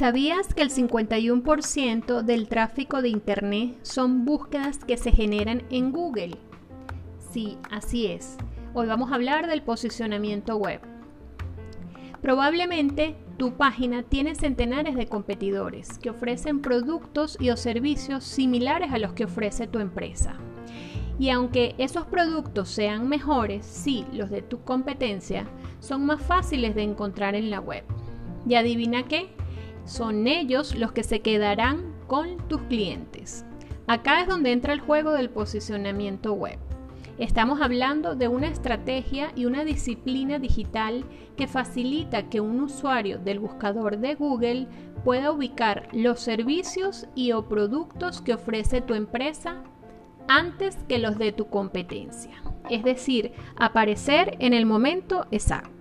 ¿Sabías que el 51% del tráfico de Internet son búsquedas que se generan en Google? Sí, así es. Hoy vamos a hablar del posicionamiento web. Probablemente tu página tiene centenares de competidores que ofrecen productos y o servicios similares a los que ofrece tu empresa. Y aunque esos productos sean mejores, sí, los de tu competencia, son más fáciles de encontrar en la web. ¿Y adivina qué? Son ellos los que se quedarán con tus clientes. Acá es donde entra el juego del posicionamiento web. Estamos hablando de una estrategia y una disciplina digital que facilita que un usuario del buscador de Google pueda ubicar los servicios y o productos que ofrece tu empresa antes que los de tu competencia. Es decir, aparecer en el momento exacto.